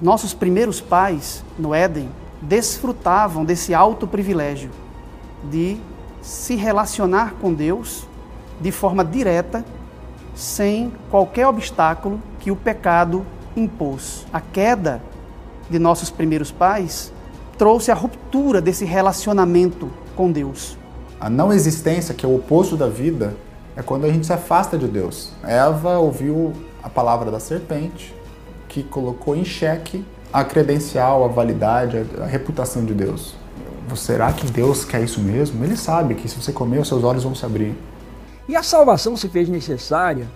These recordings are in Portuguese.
Nossos primeiros pais no Éden desfrutavam desse alto privilégio de se relacionar com Deus de forma direta, sem qualquer obstáculo que o pecado impôs. A queda de nossos primeiros pais trouxe a ruptura desse relacionamento com Deus. A não existência, que é o oposto da vida, é quando a gente se afasta de Deus. Eva ouviu a palavra da serpente, que colocou em xeque a credencial, a validade, a reputação de Deus. Será que Deus quer isso mesmo? Ele sabe que se você comer, os seus olhos vão se abrir. E a salvação se fez necessária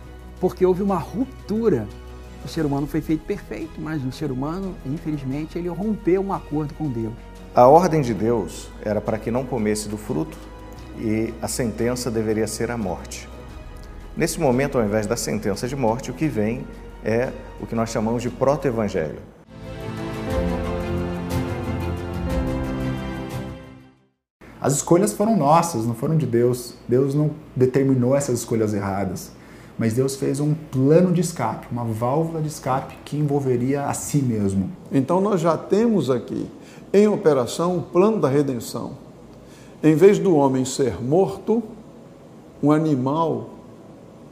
porque houve uma ruptura. O ser humano foi feito perfeito, mas o ser humano, infelizmente, ele rompeu um acordo com Deus. A ordem de Deus era para que não comesse do fruto e a sentença deveria ser a morte. Nesse momento, ao invés da sentença de morte, o que vem é o que nós chamamos de proto-evangelho. As escolhas foram nossas, não foram de Deus. Deus não determinou essas escolhas erradas. Mas Deus fez um plano de escape, uma válvula de escape que envolveria a si mesmo. Então nós já temos aqui em operação o plano da redenção. Em vez do homem ser morto, um animal,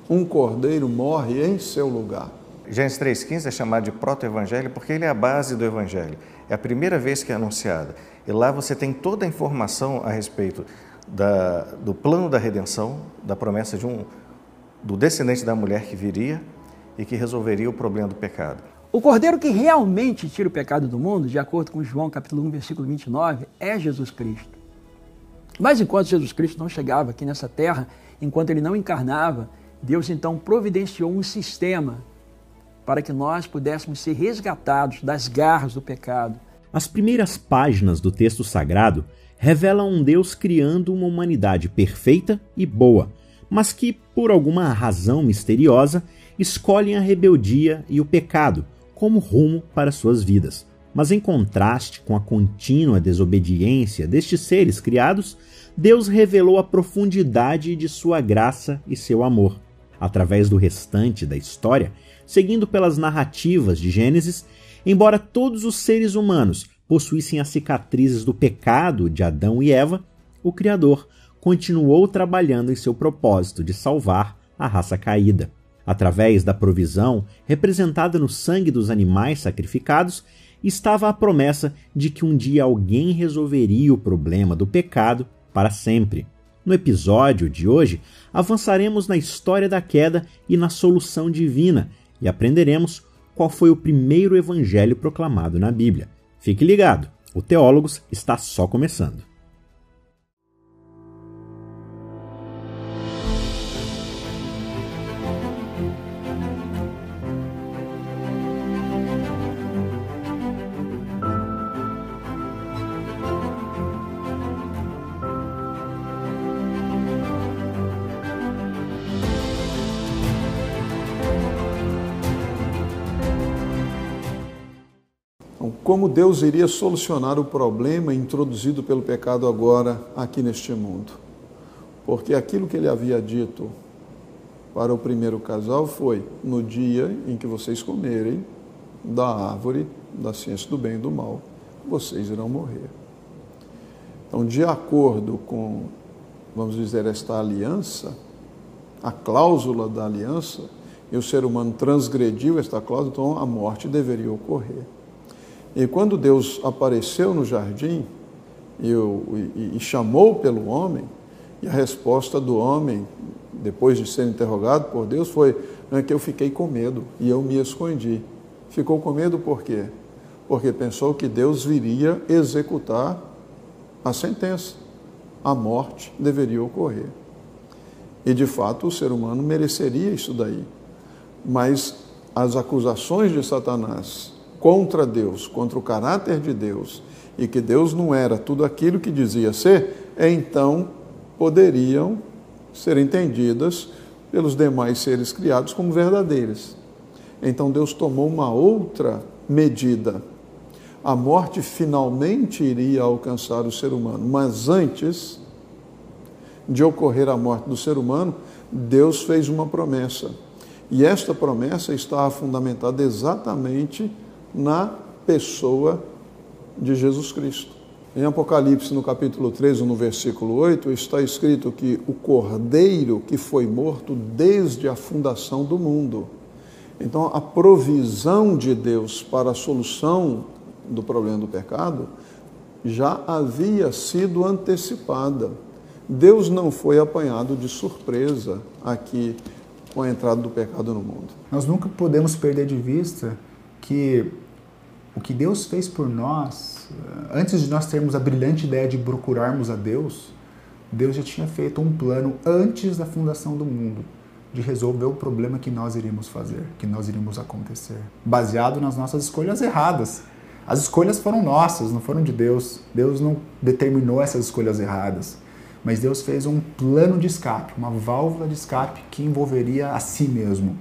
um cordeiro morre em seu lugar. Gênesis 3,15 é chamado de proto-evangelho porque ele é a base do evangelho. É a primeira vez que é anunciada. E lá você tem toda a informação a respeito da, do plano da redenção, da promessa de um, do descendente da mulher que viria e que resolveria o problema do pecado. O cordeiro que realmente tira o pecado do mundo, de acordo com João capítulo 1, versículo 29, é Jesus Cristo. Mas enquanto Jesus Cristo não chegava aqui nessa terra, enquanto ele não encarnava, Deus então providenciou um sistema para que nós pudéssemos ser resgatados das garras do pecado, as primeiras páginas do texto sagrado revelam um Deus criando uma humanidade perfeita e boa, mas que, por alguma razão misteriosa, escolhem a rebeldia e o pecado como rumo para suas vidas. Mas em contraste com a contínua desobediência destes seres criados, Deus revelou a profundidade de sua graça e seu amor. Através do restante da história, seguindo pelas narrativas de Gênesis, Embora todos os seres humanos possuíssem as cicatrizes do pecado de Adão e Eva, o Criador continuou trabalhando em seu propósito de salvar a raça caída. Através da provisão representada no sangue dos animais sacrificados, estava a promessa de que um dia alguém resolveria o problema do pecado para sempre. No episódio de hoje, avançaremos na história da queda e na solução divina e aprenderemos qual foi o primeiro evangelho proclamado na Bíblia. Fique ligado, o Teólogos está só começando. Deus iria solucionar o problema introduzido pelo pecado agora aqui neste mundo. Porque aquilo que ele havia dito para o primeiro casal foi: no dia em que vocês comerem da árvore da ciência do bem e do mal, vocês irão morrer. Então, de acordo com, vamos dizer, esta aliança, a cláusula da aliança, e o ser humano transgrediu esta cláusula, então a morte deveria ocorrer. E quando Deus apareceu no jardim e, e, e chamou pelo homem, e a resposta do homem, depois de ser interrogado por Deus, foi é que eu fiquei com medo e eu me escondi. Ficou com medo por quê? Porque pensou que Deus viria executar a sentença. A morte deveria ocorrer. E de fato o ser humano mereceria isso daí. Mas as acusações de Satanás contra Deus, contra o caráter de Deus, e que Deus não era tudo aquilo que dizia ser, então poderiam ser entendidas pelos demais seres criados como verdadeiras. Então Deus tomou uma outra medida. A morte finalmente iria alcançar o ser humano, mas antes de ocorrer a morte do ser humano, Deus fez uma promessa. E esta promessa está fundamentada exatamente na pessoa de Jesus Cristo. Em Apocalipse, no capítulo 13, no versículo 8, está escrito que o cordeiro que foi morto desde a fundação do mundo. Então, a provisão de Deus para a solução do problema do pecado já havia sido antecipada. Deus não foi apanhado de surpresa aqui com a entrada do pecado no mundo. Nós nunca podemos perder de vista que o que Deus fez por nós, antes de nós termos a brilhante ideia de procurarmos a Deus, Deus já tinha feito um plano antes da fundação do mundo de resolver o problema que nós iríamos fazer, que nós iríamos acontecer, baseado nas nossas escolhas erradas. As escolhas foram nossas, não foram de Deus. Deus não determinou essas escolhas erradas. Mas Deus fez um plano de escape, uma válvula de escape que envolveria a si mesmo.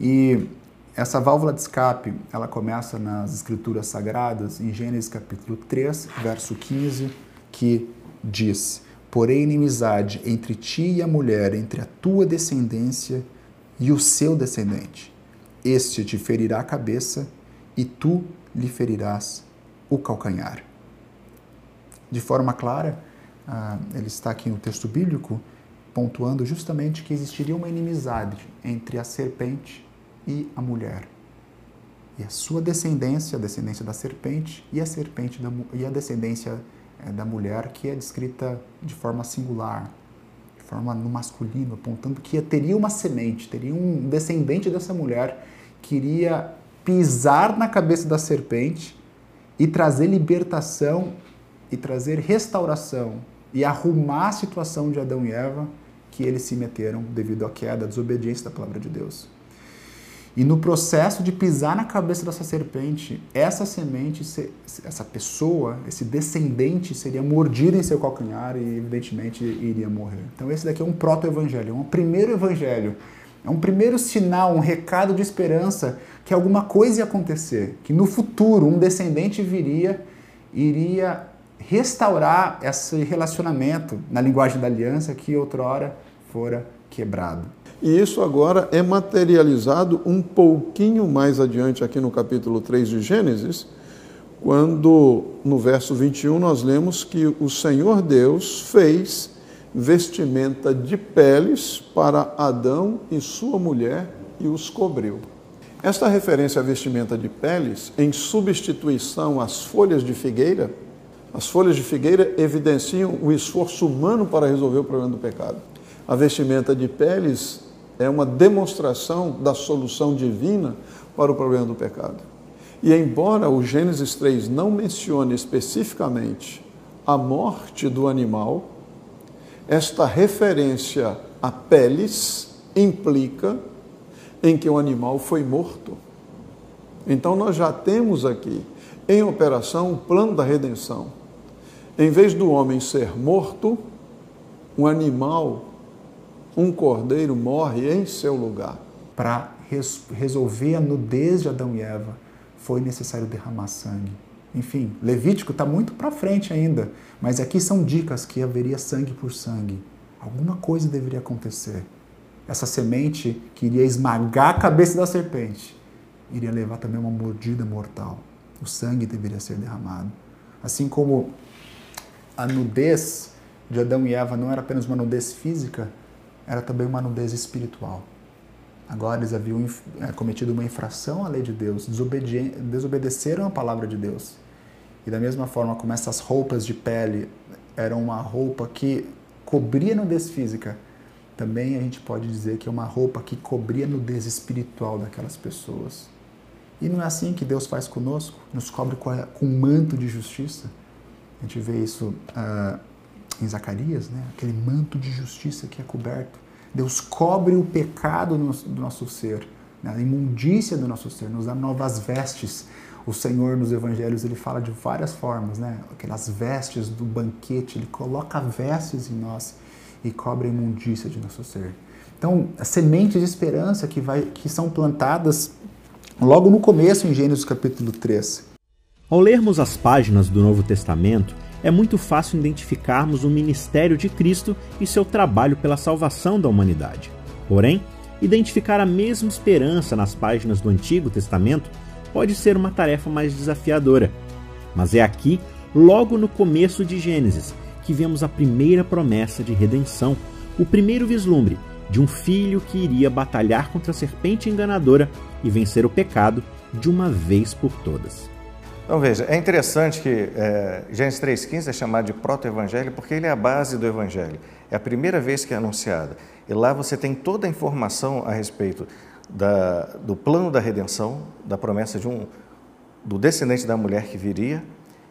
E essa válvula de escape, ela começa nas escrituras sagradas, em Gênesis capítulo 3, verso 15, que diz: Porém, inimizade entre ti e a mulher, entre a tua descendência e o seu descendente. Este te ferirá a cabeça e tu lhe ferirás o calcanhar. De forma clara, ah, ele está aqui no texto bíblico pontuando justamente que existiria uma inimizade entre a serpente e a mulher. E a sua descendência, a descendência da serpente, e a serpente da, e a descendência é, da mulher, que é descrita de forma singular, de forma no masculino, apontando que teria uma semente, teria um descendente dessa mulher que iria pisar na cabeça da serpente e trazer libertação e trazer restauração e arrumar a situação de Adão e Eva que eles se meteram devido à queda, à desobediência da palavra de Deus. E no processo de pisar na cabeça dessa serpente, essa semente, essa pessoa, esse descendente seria mordido em seu calcanhar e, evidentemente, iria morrer. Então, esse daqui é um proto-evangelho, é um primeiro evangelho, é um primeiro sinal, um recado de esperança que alguma coisa ia acontecer, que no futuro um descendente viria, iria restaurar esse relacionamento na linguagem da aliança que outrora fora quebrado. E isso agora é materializado um pouquinho mais adiante, aqui no capítulo 3 de Gênesis, quando no verso 21 nós lemos que o Senhor Deus fez vestimenta de peles para Adão e sua mulher e os cobriu. Esta referência à vestimenta de peles, em substituição às folhas de figueira, as folhas de figueira evidenciam o esforço humano para resolver o problema do pecado. A vestimenta de peles é uma demonstração da solução divina para o problema do pecado. E embora o Gênesis 3 não mencione especificamente a morte do animal, esta referência a peles implica em que o animal foi morto. Então nós já temos aqui em operação o plano da redenção. Em vez do homem ser morto, um animal um cordeiro morre em seu lugar. Para res resolver a nudez de Adão e Eva, foi necessário derramar sangue. Enfim, Levítico está muito para frente ainda, mas aqui são dicas que haveria sangue por sangue. Alguma coisa deveria acontecer. Essa semente que iria esmagar a cabeça da serpente iria levar também uma mordida mortal. O sangue deveria ser derramado. Assim como a nudez de Adão e Eva não era apenas uma nudez física, era também uma nudez espiritual. Agora eles haviam é, cometido uma infração à lei de Deus, desobedeceram a palavra de Deus. E da mesma forma como essas roupas de pele eram uma roupa que cobria a nudez física, também a gente pode dizer que é uma roupa que cobria a nudez espiritual daquelas pessoas. E não é assim que Deus faz conosco, nos cobre com, um manto de justiça. A gente vê isso uh, em Zacarias, né? aquele manto de justiça que é coberto. Deus cobre o pecado do nosso ser, né? a imundícia do nosso ser, nos dá novas vestes. O Senhor nos evangelhos ele fala de várias formas, né? Aquelas vestes do banquete, ele coloca vestes em nós e cobre a imundícia de nosso ser. Então, as sementes de esperança que, vai, que são plantadas logo no começo em Gênesis capítulo 3. Ao lermos as páginas do Novo Testamento, é muito fácil identificarmos o ministério de Cristo e seu trabalho pela salvação da humanidade. Porém, identificar a mesma esperança nas páginas do Antigo Testamento pode ser uma tarefa mais desafiadora. Mas é aqui, logo no começo de Gênesis, que vemos a primeira promessa de redenção, o primeiro vislumbre de um filho que iria batalhar contra a serpente enganadora e vencer o pecado de uma vez por todas. Então veja, é interessante que é, Gênesis 3,15 é chamado de proto-evangelho porque ele é a base do evangelho. É a primeira vez que é anunciada. E lá você tem toda a informação a respeito da, do plano da redenção, da promessa de um do descendente da mulher que viria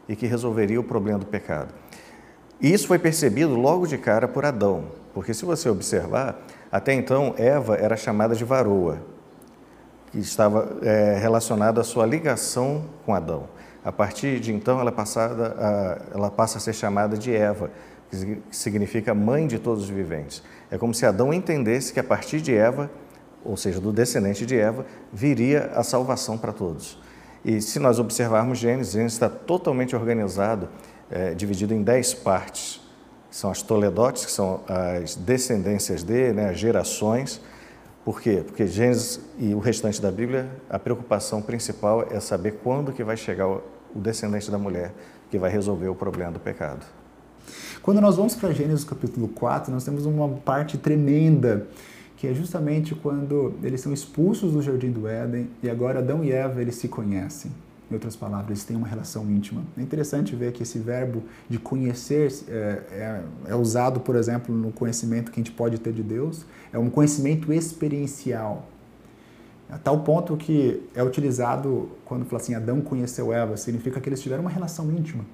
e que resolveria o problema do pecado. E isso foi percebido logo de cara por Adão, porque se você observar, até então Eva era chamada de varoa, que estava é, relacionada à sua ligação com Adão. A partir de então, ela, passada a, ela passa a ser chamada de Eva, que significa mãe de todos os viventes. É como se Adão entendesse que a partir de Eva, ou seja, do descendente de Eva, viria a salvação para todos. E se nós observarmos Gênesis, Gênesis está totalmente organizado, é, dividido em dez partes. São as Toledotes, que são as descendências de, né, as gerações. Por quê? Porque Gênesis e o restante da Bíblia, a preocupação principal é saber quando que vai chegar o descendente da mulher que vai resolver o problema do pecado. Quando nós vamos para Gênesis capítulo 4, nós temos uma parte tremenda que é justamente quando eles são expulsos do jardim do Éden e agora Adão e Eva eles se conhecem. Em outras palavras, eles têm uma relação íntima. É interessante ver que esse verbo de conhecer é, é, é usado, por exemplo, no conhecimento que a gente pode ter de Deus. É um conhecimento experiencial. A tal ponto que é utilizado quando fala assim, Adão conheceu Eva, significa que eles tiveram uma relação íntima.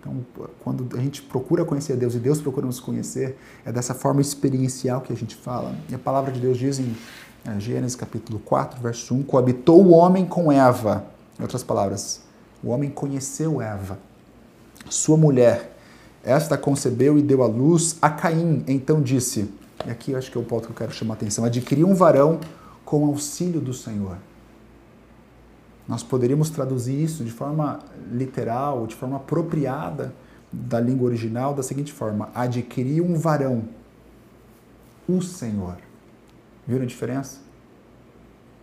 Então, quando a gente procura conhecer Deus e Deus procura nos conhecer, é dessa forma experiencial que a gente fala. E a palavra de Deus diz em é, Gênesis capítulo 4, verso 1, coabitou o homem com Eva. Em outras palavras, o homem conheceu Eva, sua mulher. Esta concebeu e deu à luz a Caim. Então disse, e aqui eu acho que é o ponto que eu quero chamar a atenção, adquiriu um varão com auxílio do Senhor. Nós poderíamos traduzir isso de forma literal, de forma apropriada da língua original, da seguinte forma: adquirir um varão, o Senhor. Viram a diferença?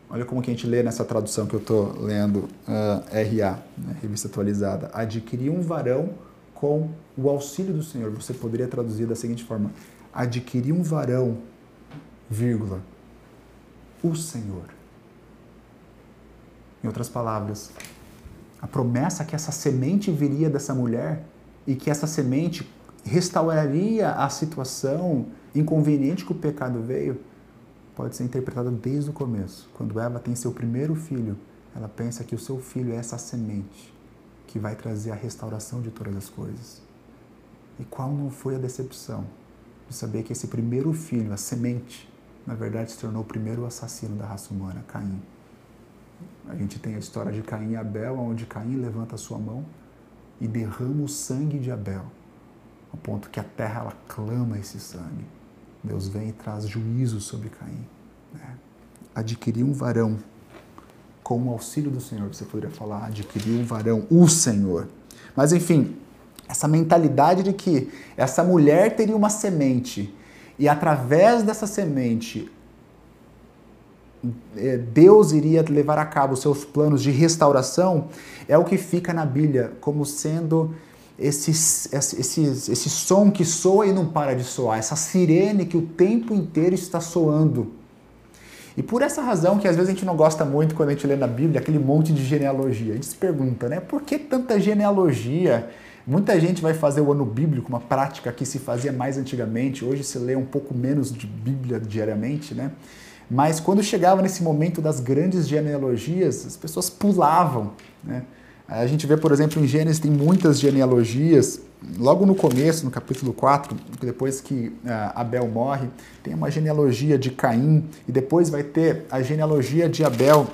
Olha como que a gente lê nessa tradução que eu estou lendo, uh, RA, né, revista atualizada. Adquirir um varão com o auxílio do Senhor. Você poderia traduzir da seguinte forma: adquirir um varão, vírgula, o Senhor. Em outras palavras, a promessa que essa semente viria dessa mulher e que essa semente restauraria a situação inconveniente que o pecado veio, pode ser interpretada desde o começo. Quando Eva tem seu primeiro filho, ela pensa que o seu filho é essa semente que vai trazer a restauração de todas as coisas. E qual não foi a decepção de saber que esse primeiro filho, a semente, na verdade se tornou o primeiro assassino da raça humana, Caim. A gente tem a história de Caim e Abel, onde Caim levanta a sua mão e derrama o sangue de Abel, ao ponto que a terra ela clama esse sangue. Deus vem e traz juízo sobre Caim. Né? Adquirir um varão com o auxílio do Senhor, você poderia falar, adquirir um varão, o Senhor. Mas enfim, essa mentalidade de que essa mulher teria uma semente e através dessa semente é, Deus iria levar a cabo seus planos de restauração, é o que fica na Bíblia como sendo esse, esse, esse som que soa e não para de soar, essa sirene que o tempo inteiro está soando. E por essa razão que às vezes a gente não gosta muito quando a gente lê na Bíblia aquele monte de genealogia. A gente se pergunta, né? Por que tanta genealogia? Muita gente vai fazer o ano bíblico, uma prática que se fazia mais antigamente. Hoje se lê um pouco menos de Bíblia diariamente, né? Mas quando chegava nesse momento das grandes genealogias, as pessoas pulavam. Né? A gente vê, por exemplo, em Gênesis tem muitas genealogias. Logo no começo, no capítulo 4, depois que uh, Abel morre, tem uma genealogia de Caim, e depois vai ter a genealogia de Abel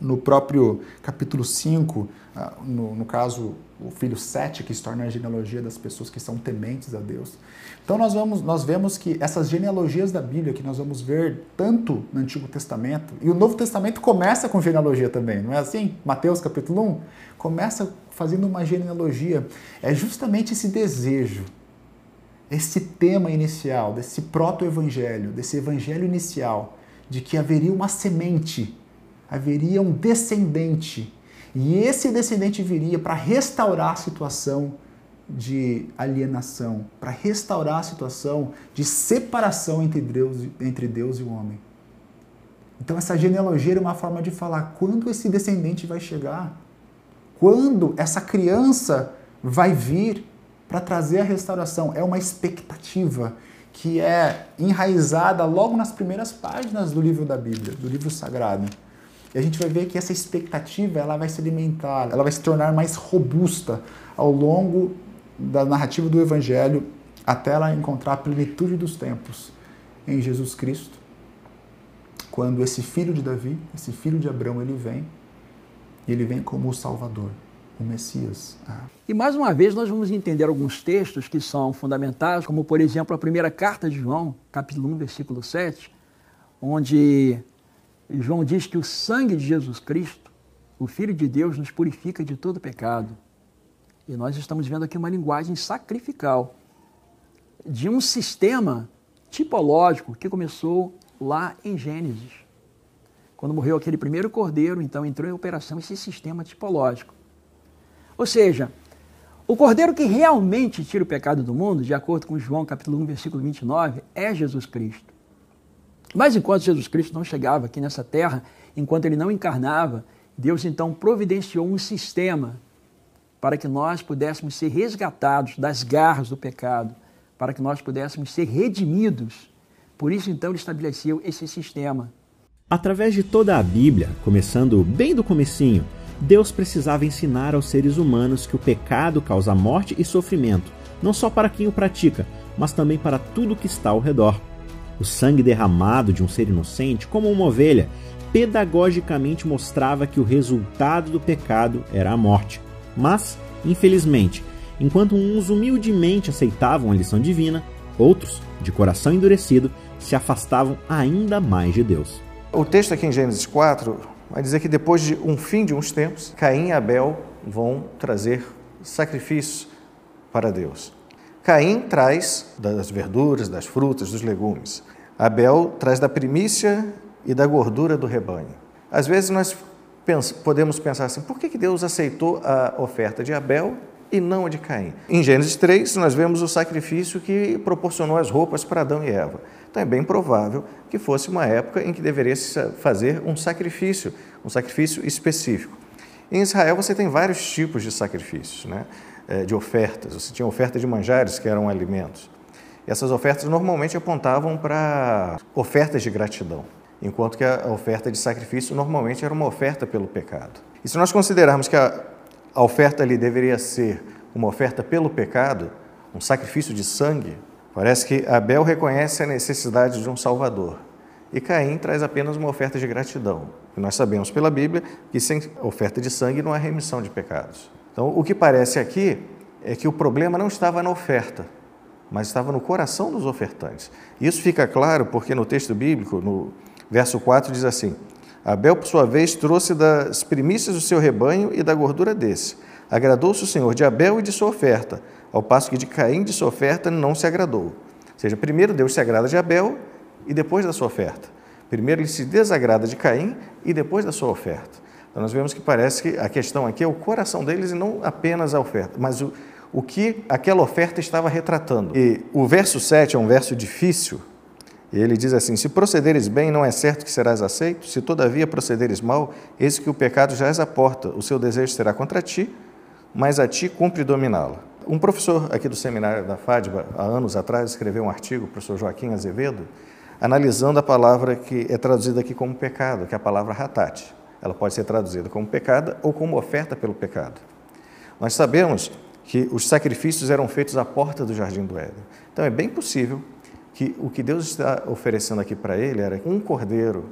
no próprio capítulo 5, uh, ah, no, no caso, o filho Sete, que se torna a genealogia das pessoas que são tementes a Deus. Então nós, vamos, nós vemos que essas genealogias da Bíblia que nós vamos ver tanto no Antigo Testamento, e o Novo Testamento começa com genealogia também, não é assim? Mateus capítulo 1 começa fazendo uma genealogia. É justamente esse desejo, esse tema inicial, desse proto-evangelho, desse evangelho inicial, de que haveria uma semente haveria um descendente. E esse descendente viria para restaurar a situação de alienação, para restaurar a situação de separação entre Deus, entre Deus e o homem. Então, essa genealogia é uma forma de falar quando esse descendente vai chegar, quando essa criança vai vir para trazer a restauração. É uma expectativa que é enraizada logo nas primeiras páginas do livro da Bíblia, do livro sagrado. E a gente vai ver que essa expectativa ela vai se alimentar, ela vai se tornar mais robusta ao longo da narrativa do Evangelho até ela encontrar a plenitude dos tempos em Jesus Cristo. Quando esse filho de Davi, esse filho de Abraão, ele vem, e ele vem como o Salvador, o Messias. Ah. E mais uma vez nós vamos entender alguns textos que são fundamentais, como por exemplo a primeira carta de João, capítulo 1, versículo 7, onde João diz que o sangue de Jesus Cristo, o Filho de Deus, nos purifica de todo pecado. E nós estamos vendo aqui uma linguagem sacrificial de um sistema tipológico que começou lá em Gênesis. Quando morreu aquele primeiro cordeiro, então entrou em operação esse sistema tipológico. Ou seja, o cordeiro que realmente tira o pecado do mundo, de acordo com João capítulo 1, versículo 29, é Jesus Cristo. Mas enquanto Jesus Cristo não chegava aqui nessa terra, enquanto ele não encarnava, Deus então providenciou um sistema para que nós pudéssemos ser resgatados das garras do pecado, para que nós pudéssemos ser redimidos. Por isso, então, ele estabeleceu esse sistema. Através de toda a Bíblia, começando bem do comecinho, Deus precisava ensinar aos seres humanos que o pecado causa morte e sofrimento, não só para quem o pratica, mas também para tudo que está ao redor. O sangue derramado de um ser inocente, como uma ovelha, pedagogicamente mostrava que o resultado do pecado era a morte. Mas, infelizmente, enquanto uns humildemente aceitavam a lição divina, outros, de coração endurecido, se afastavam ainda mais de Deus. O texto aqui em Gênesis 4 vai dizer que depois de um fim de uns tempos, Caim e Abel vão trazer sacrifícios para Deus. Caim traz das verduras, das frutas, dos legumes. Abel traz da primícia e da gordura do rebanho. Às vezes nós podemos pensar assim: por que Deus aceitou a oferta de Abel e não a de Caim? Em Gênesis 3, nós vemos o sacrifício que proporcionou as roupas para Adão e Eva. Então é bem provável que fosse uma época em que deveria se fazer um sacrifício, um sacrifício específico. Em Israel você tem vários tipos de sacrifícios, né? É, de ofertas. Você tinha oferta de manjares, que eram alimentos. Essas ofertas normalmente apontavam para ofertas de gratidão enquanto que a oferta de sacrifício normalmente era uma oferta pelo pecado. E se nós considerarmos que a oferta ali deveria ser uma oferta pelo pecado, um sacrifício de sangue, parece que Abel reconhece a necessidade de um Salvador. E Caim traz apenas uma oferta de gratidão. E nós sabemos pela Bíblia que sem oferta de sangue não há remissão de pecados. Então, o que parece aqui é que o problema não estava na oferta, mas estava no coração dos ofertantes. Isso fica claro porque no texto bíblico, no Verso 4 diz assim: Abel, por sua vez, trouxe das primícias do seu rebanho e da gordura desse. Agradou-se o Senhor de Abel e de sua oferta, ao passo que de Caim de sua oferta não se agradou. Ou seja, primeiro Deus se agrada de Abel e depois da sua oferta. Primeiro ele se desagrada de Caim e depois da sua oferta. Então nós vemos que parece que a questão aqui é o coração deles e não apenas a oferta, mas o, o que aquela oferta estava retratando. E o verso 7 é um verso difícil, e ele diz assim: Se procederes bem, não é certo que serás aceito? Se todavia procederes mal, eis que o pecado já és à porta, o seu desejo será contra ti, mas a ti cumpre dominá-lo. Um professor aqui do seminário da FADBA, há anos atrás, escreveu um artigo, o professor Joaquim Azevedo, analisando a palavra que é traduzida aqui como pecado, que é a palavra ratate. Ela pode ser traduzida como pecado ou como oferta pelo pecado. Nós sabemos que os sacrifícios eram feitos à porta do jardim do Éden. Então é bem possível que o que Deus está oferecendo aqui para ele era um cordeiro,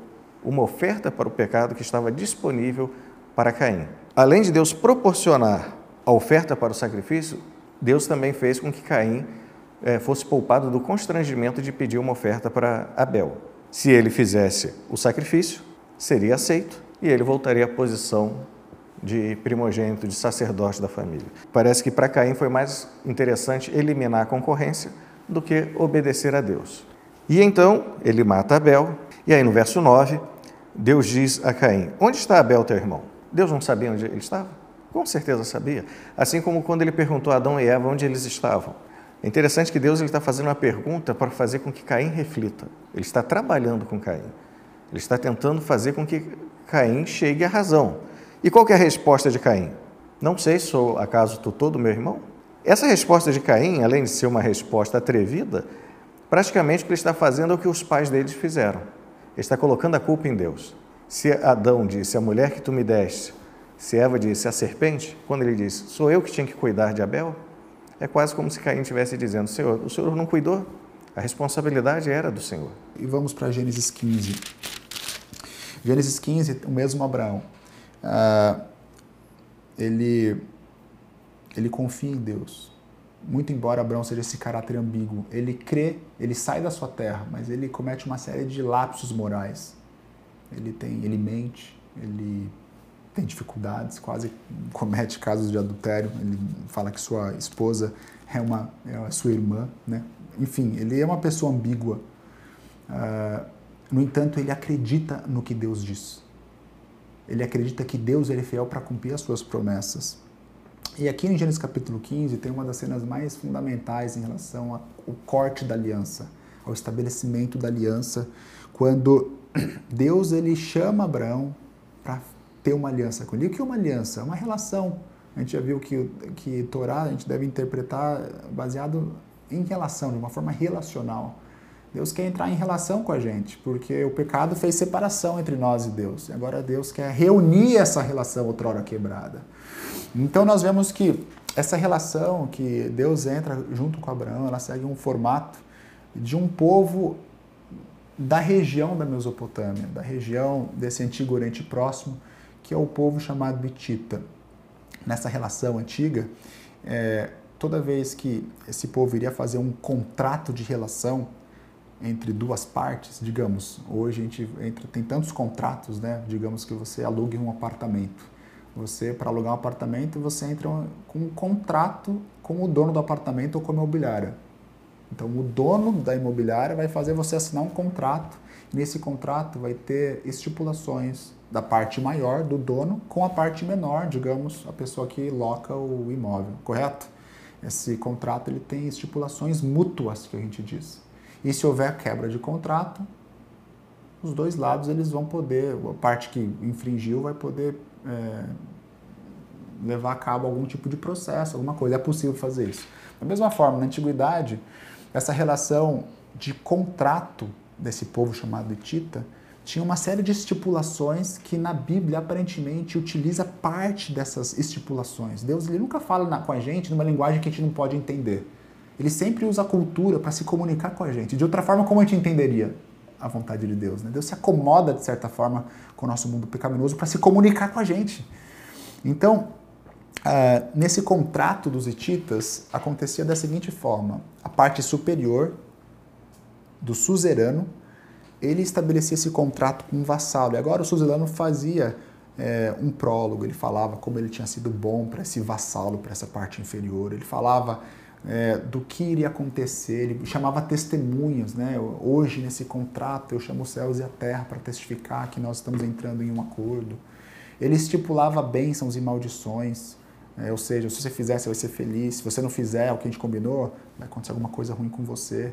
uma oferta para o pecado que estava disponível para Caim. Além de Deus proporcionar a oferta para o sacrifício, Deus também fez com que Caim é, fosse poupado do constrangimento de pedir uma oferta para Abel. Se ele fizesse o sacrifício, seria aceito e ele voltaria à posição de primogênito, de sacerdote da família. Parece que para Caim foi mais interessante eliminar a concorrência do que obedecer a Deus. E então ele mata Abel, e aí no verso 9 Deus diz a Caim: Onde está Abel, teu irmão? Deus não sabia onde ele estava? Com certeza sabia. Assim como quando ele perguntou a Adão e Eva onde eles estavam. É interessante que Deus está fazendo uma pergunta para fazer com que Caim reflita. Ele está trabalhando com Caim. Ele está tentando fazer com que Caim chegue à razão. E qual é a resposta de Caim? Não sei, sou acaso tutor do meu irmão? Essa resposta de Caim, além de ser uma resposta atrevida, praticamente o que ele está fazendo é o que os pais deles fizeram. Ele está colocando a culpa em Deus. Se Adão disse, a mulher que tu me deste, se Eva disse, a serpente, quando ele disse, sou eu que tinha que cuidar de Abel, é quase como se Caim estivesse dizendo, Senhor, o Senhor não cuidou? A responsabilidade era do Senhor. E vamos para Gênesis 15. Gênesis 15, o mesmo Abraão. Ah, ele, ele confia em Deus. Muito embora Abraão seja esse caráter ambíguo, ele crê, ele sai da sua terra, mas ele comete uma série de lapsos morais. Ele tem, ele mente, ele tem dificuldades, quase comete casos de adultério. Ele fala que sua esposa é uma é sua irmã, né? Enfim, ele é uma pessoa ambígua. Uh, no entanto, ele acredita no que Deus diz. Ele acredita que Deus é fiel para cumprir as suas promessas. E aqui em Gênesis capítulo 15 tem uma das cenas mais fundamentais em relação ao corte da aliança, ao estabelecimento da aliança, quando Deus ele chama Abraão para ter uma aliança com ele. E o que é uma aliança? É uma relação. A gente já viu que, que Torá a gente deve interpretar baseado em relação, de uma forma relacional. Deus quer entrar em relação com a gente, porque o pecado fez separação entre nós e Deus. E agora Deus quer reunir essa relação outrora quebrada. Então nós vemos que essa relação que Deus entra junto com Abraão, ela segue um formato de um povo da região da Mesopotâmia, da região desse antigo Oriente Próximo, que é o povo chamado Bitita. Nessa relação antiga, é, toda vez que esse povo iria fazer um contrato de relação, entre duas partes, digamos, hoje a gente entra, tem tantos contratos, né? Digamos que você alugue um apartamento. Você, para alugar um apartamento, você entra com um contrato com o dono do apartamento ou com a imobiliária. Então, o dono da imobiliária vai fazer você assinar um contrato. Nesse contrato vai ter estipulações da parte maior do dono com a parte menor, digamos, a pessoa que loca o imóvel, correto? Esse contrato ele tem estipulações mútuas que a gente diz. E se houver quebra de contrato, os dois lados eles vão poder, a parte que infringiu vai poder é, levar a cabo algum tipo de processo, alguma coisa. É possível fazer isso. Da mesma forma, na antiguidade, essa relação de contrato desse povo chamado Hitita tinha uma série de estipulações que na Bíblia aparentemente utiliza parte dessas estipulações. Deus ele nunca fala na, com a gente numa linguagem que a gente não pode entender. Ele sempre usa a cultura para se comunicar com a gente. De outra forma, como a gente entenderia a vontade de Deus? Né? Deus se acomoda, de certa forma, com o nosso mundo pecaminoso para se comunicar com a gente. Então, uh, nesse contrato dos hititas, acontecia da seguinte forma: a parte superior do suzerano ele estabelecia esse contrato com um vassalo. E agora o suzerano fazia é, um prólogo, ele falava como ele tinha sido bom para esse vassalo, para essa parte inferior. Ele falava é, do que iria acontecer, ele chamava testemunhas, né? Hoje, nesse contrato, eu chamo os céus e a terra para testificar que nós estamos entrando em um acordo. Ele estipulava bênçãos e maldições, é, ou seja, se você fizer, você vai ser feliz, se você não fizer o que a gente combinou, vai acontecer alguma coisa ruim com você.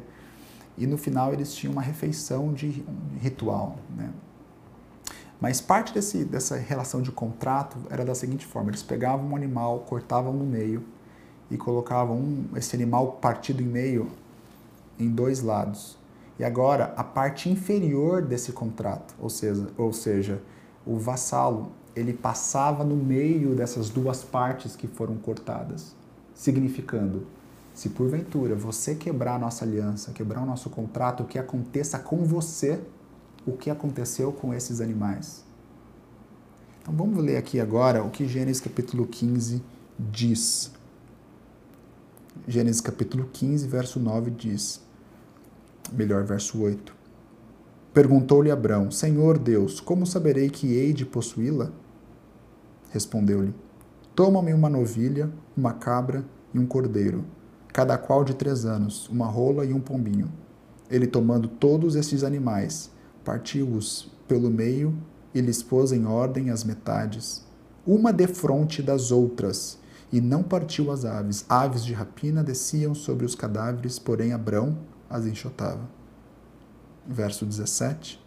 E no final eles tinham uma refeição de ritual, né? Mas parte desse, dessa relação de contrato era da seguinte forma: eles pegavam um animal, cortavam no meio, e colocavam um, esse animal partido em meio em dois lados. E agora a parte inferior desse contrato, ou seja, ou seja, o vassalo, ele passava no meio dessas duas partes que foram cortadas, significando se porventura você quebrar a nossa aliança, quebrar o nosso contrato, o que aconteça com você, o que aconteceu com esses animais. Então vamos ler aqui agora o que Gênesis capítulo 15 diz. Gênesis capítulo 15, verso 9 diz, melhor, verso 8. Perguntou-lhe Abrão: Senhor Deus, como saberei que hei de possuí-la? Respondeu-lhe: Toma-me uma novilha, uma cabra e um cordeiro, cada qual de três anos, uma rola e um pombinho. Ele, tomando todos esses animais, partiu-os pelo meio e lhes pôs em ordem as metades, uma defronte das outras, e não partiu as aves. Aves de rapina desciam sobre os cadáveres, porém Abrão as enxotava. Verso 17.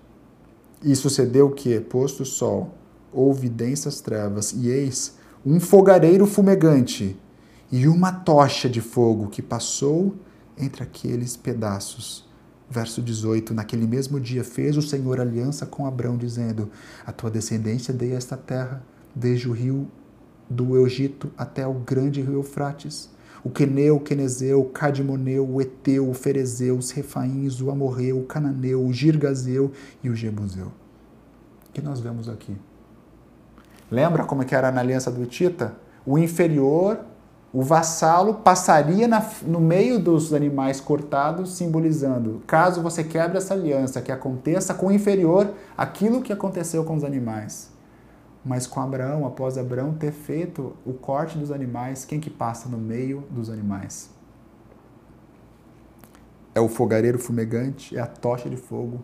E sucedeu que, posto o sol, houve densas trevas, e eis um fogareiro fumegante e uma tocha de fogo que passou entre aqueles pedaços. Verso 18: Naquele mesmo dia fez o Senhor aliança com Abrão, dizendo: A tua descendência dei esta terra, desde o rio do Egito até o grande rio Eufrates. O Queneu, o Quenezeu, o Cadmoneu, o Eteu, o Ferezeu, os Refaíns, o Amorreu, o Cananeu, o Girgazeu e o Jebuseu. O que nós vemos aqui? Lembra como é que era na aliança do Tita? O inferior, o vassalo, passaria na, no meio dos animais cortados, simbolizando, caso você quebre essa aliança, que aconteça com o inferior aquilo que aconteceu com os animais. Mas com Abraão, após Abraão ter feito o corte dos animais, quem que passa no meio dos animais? É o fogareiro fumegante, é a tocha de fogo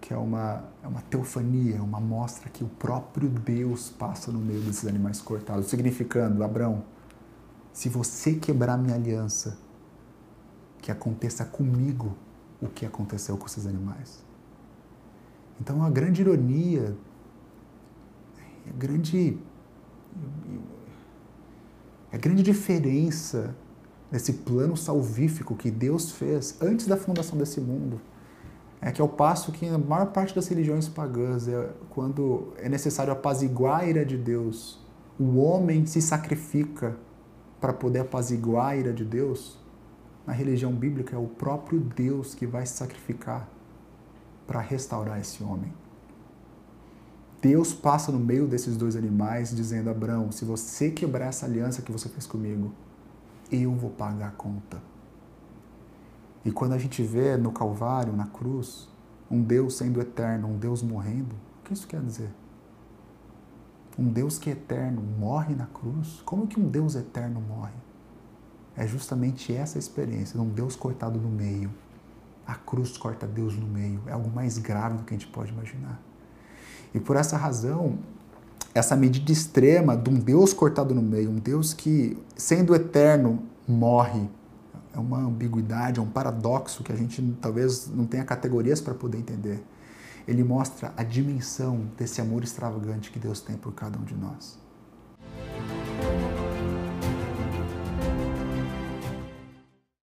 que é uma, é uma teofania, uma mostra que o próprio Deus passa no meio desses animais cortados, significando, Abraão, se você quebrar minha aliança, que aconteça comigo o que aconteceu com esses animais. Então, a grande ironia, a grande, a grande diferença nesse plano salvífico que Deus fez antes da fundação desse mundo. É que ao passo que a maior parte das religiões pagãs, é quando é necessário apaziguar a ira de Deus, o homem se sacrifica para poder apaziguar a ira de Deus, na religião bíblica é o próprio Deus que vai se sacrificar para restaurar esse homem. Deus passa no meio desses dois animais dizendo: Abraão, se você quebrar essa aliança que você fez comigo, eu vou pagar a conta. E quando a gente vê no Calvário, na cruz, um Deus sendo eterno, um Deus morrendo, o que isso quer dizer? Um Deus que é eterno morre na cruz? Como que um Deus eterno morre? É justamente essa experiência de um Deus cortado no meio. A cruz corta Deus no meio. É algo mais grave do que a gente pode imaginar. E por essa razão, essa medida extrema de um Deus cortado no meio, um Deus que, sendo eterno, morre é uma ambiguidade, é um paradoxo que a gente talvez não tenha categorias para poder entender. Ele mostra a dimensão desse amor extravagante que Deus tem por cada um de nós.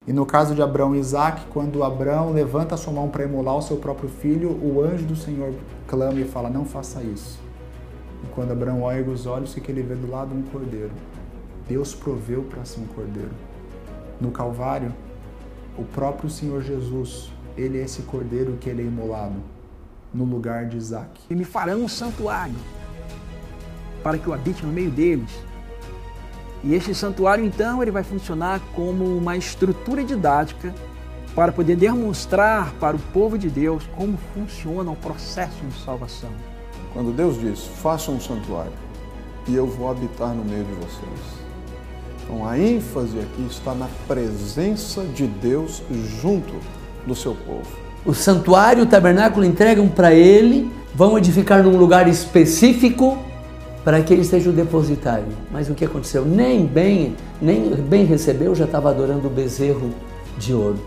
E no caso de Abraão e Isaac, quando Abraão levanta a sua mão para emular o seu próprio filho, o anjo do Senhor clama e fala: Não faça isso. E quando Abraão olha os olhos, o que ele vê do lado? Um cordeiro. Deus proveu para si um cordeiro no Calvário, o próprio Senhor Jesus, ele é esse cordeiro que ele é imolado no lugar de Isaac. E me farão um santuário para que eu habite no meio deles. E este santuário, então, ele vai funcionar como uma estrutura didática para poder demonstrar para o povo de Deus como funciona o processo de salvação. Quando Deus diz, faça um santuário e eu vou habitar no meio de vocês, então a ênfase aqui está na presença de Deus junto do seu povo. O santuário, o tabernáculo entregam para ele, vão edificar num lugar específico para que ele seja o depositário. Mas o que aconteceu? Nem bem, nem bem recebeu, já estava adorando o bezerro de ouro.